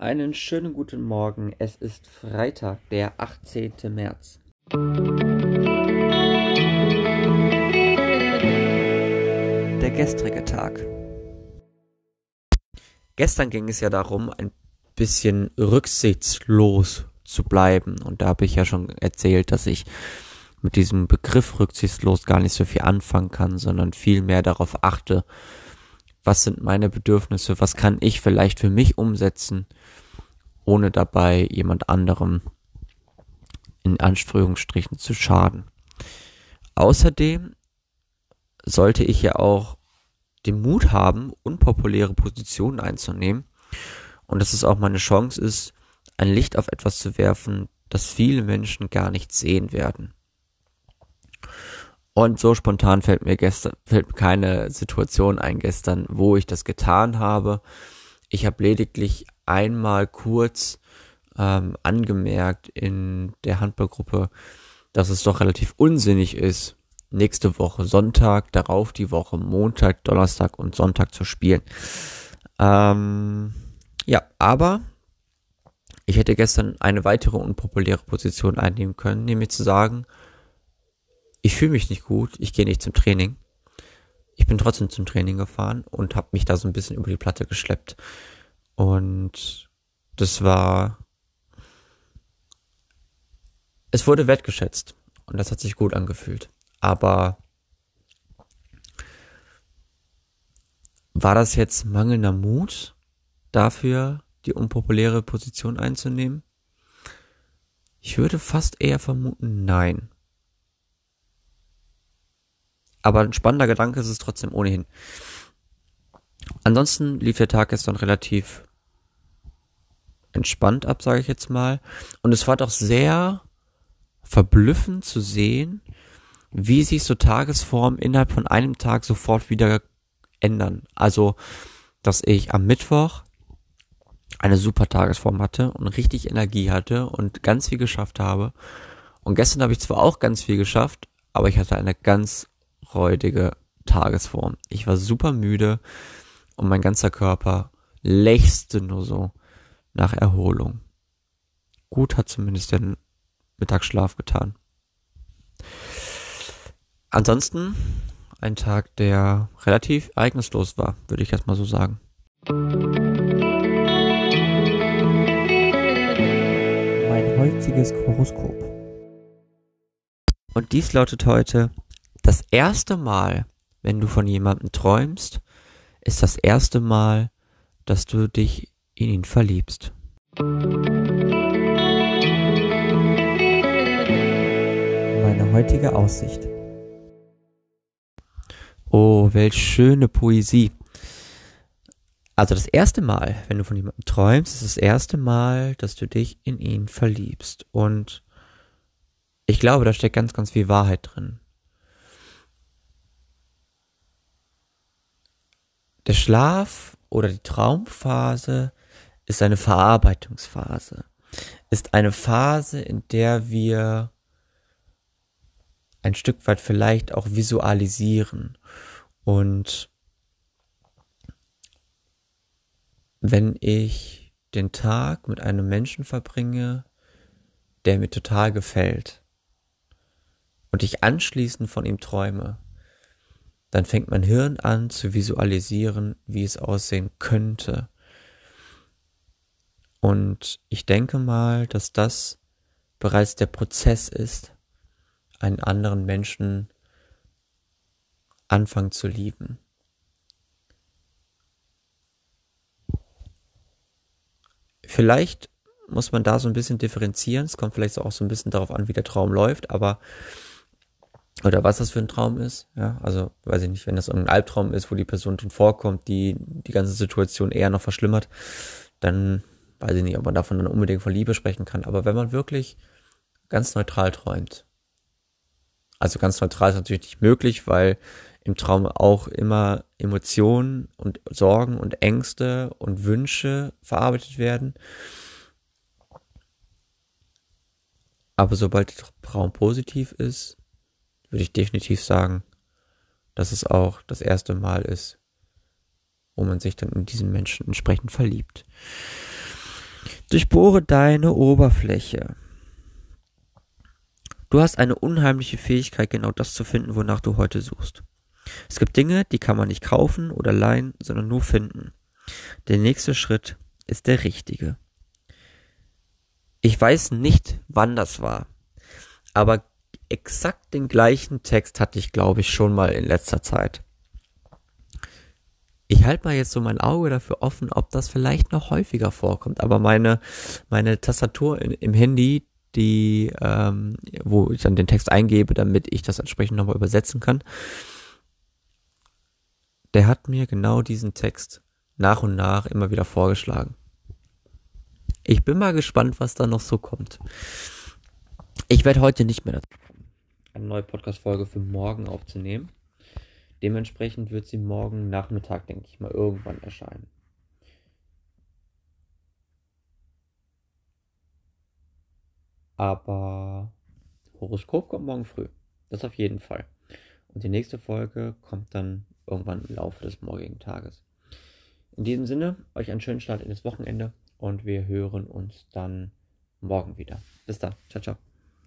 einen schönen guten Morgen. Es ist Freitag, der 18. März. Der gestrige Tag. Gestern ging es ja darum, ein bisschen rücksichtslos zu bleiben. Und da habe ich ja schon erzählt, dass ich mit diesem Begriff rücksichtslos gar nicht so viel anfangen kann, sondern viel mehr darauf achte, was sind meine Bedürfnisse, was kann ich vielleicht für mich umsetzen, ohne dabei jemand anderem in Anführungsstrichen zu schaden. Außerdem sollte ich ja auch den Mut haben, unpopuläre Positionen einzunehmen und dass es auch meine Chance ist, ein Licht auf etwas zu werfen, das viele Menschen gar nicht sehen werden. Und so spontan fällt mir gestern, fällt keine Situation ein gestern, wo ich das getan habe. Ich habe lediglich einmal kurz ähm, angemerkt in der Handballgruppe, dass es doch relativ unsinnig ist, nächste Woche Sonntag, darauf die Woche Montag, Donnerstag und Sonntag zu spielen. Ähm, ja, aber ich hätte gestern eine weitere unpopuläre Position einnehmen können, nämlich zu sagen, ich fühle mich nicht gut, ich gehe nicht zum Training. Ich bin trotzdem zum Training gefahren und habe mich da so ein bisschen über die Platte geschleppt. Und das war... Es wurde wertgeschätzt und das hat sich gut angefühlt. Aber war das jetzt mangelnder Mut dafür, die unpopuläre Position einzunehmen? Ich würde fast eher vermuten, nein. Aber ein spannender Gedanke ist es trotzdem ohnehin. Ansonsten lief der Tag gestern relativ entspannt ab, sage ich jetzt mal. Und es war doch sehr verblüffend zu sehen, wie sich so Tagesformen innerhalb von einem Tag sofort wieder ändern. Also, dass ich am Mittwoch eine super Tagesform hatte und richtig Energie hatte und ganz viel geschafft habe. Und gestern habe ich zwar auch ganz viel geschafft, aber ich hatte eine ganz räudige Tagesform. Ich war super müde und mein ganzer Körper lechzte nur so nach Erholung. Gut hat zumindest der Mittagsschlaf getan. Ansonsten ein Tag, der relativ ereignislos war, würde ich erstmal so sagen. Mein heutiges Horoskop. Und dies lautet heute, das erste Mal, wenn du von jemandem träumst, ist das erste Mal, dass du dich in ihn verliebst. Meine heutige Aussicht. Oh, welch schöne Poesie. Also das erste Mal, wenn du von jemandem träumst, ist das erste Mal, dass du dich in ihn verliebst. Und ich glaube, da steckt ganz, ganz viel Wahrheit drin. Der Schlaf oder die Traumphase ist eine Verarbeitungsphase, ist eine Phase, in der wir ein Stück weit vielleicht auch visualisieren. Und wenn ich den Tag mit einem Menschen verbringe, der mir total gefällt und ich anschließend von ihm träume, dann fängt mein Hirn an zu visualisieren, wie es aussehen könnte. Und ich denke mal, dass das bereits der Prozess ist, einen anderen Menschen anfangen zu lieben. Vielleicht muss man da so ein bisschen differenzieren. Es kommt vielleicht auch so ein bisschen darauf an, wie der Traum läuft, aber oder was das für ein Traum ist. Ja, also weiß ich nicht, wenn das ein Albtraum ist, wo die Person drin vorkommt, die die ganze Situation eher noch verschlimmert, dann weiß ich nicht, ob man davon dann unbedingt von Liebe sprechen kann. Aber wenn man wirklich ganz neutral träumt, also ganz neutral ist natürlich nicht möglich, weil im Traum auch immer Emotionen und Sorgen und Ängste und Wünsche verarbeitet werden. Aber sobald der Traum positiv ist, würde ich definitiv sagen, dass es auch das erste Mal ist, wo man sich dann in diesen Menschen entsprechend verliebt. Durchbohre deine Oberfläche. Du hast eine unheimliche Fähigkeit, genau das zu finden, wonach du heute suchst. Es gibt Dinge, die kann man nicht kaufen oder leihen, sondern nur finden. Der nächste Schritt ist der richtige. Ich weiß nicht, wann das war, aber exakt den gleichen Text hatte ich, glaube ich, schon mal in letzter Zeit. Ich halte mal jetzt so mein Auge dafür offen, ob das vielleicht noch häufiger vorkommt. Aber meine, meine Tastatur in, im Handy, die, ähm, wo ich dann den Text eingebe, damit ich das entsprechend nochmal übersetzen kann, der hat mir genau diesen Text nach und nach immer wieder vorgeschlagen. Ich bin mal gespannt, was da noch so kommt. Ich werde heute nicht mehr dazu eine neue Podcast-Folge für morgen aufzunehmen. Dementsprechend wird sie morgen Nachmittag, denke ich mal, irgendwann erscheinen. Aber Horoskop kommt morgen früh. Das auf jeden Fall. Und die nächste Folge kommt dann irgendwann im Laufe des morgigen Tages. In diesem Sinne, euch einen schönen Start in das Wochenende und wir hören uns dann morgen wieder. Bis dann. Ciao, ciao.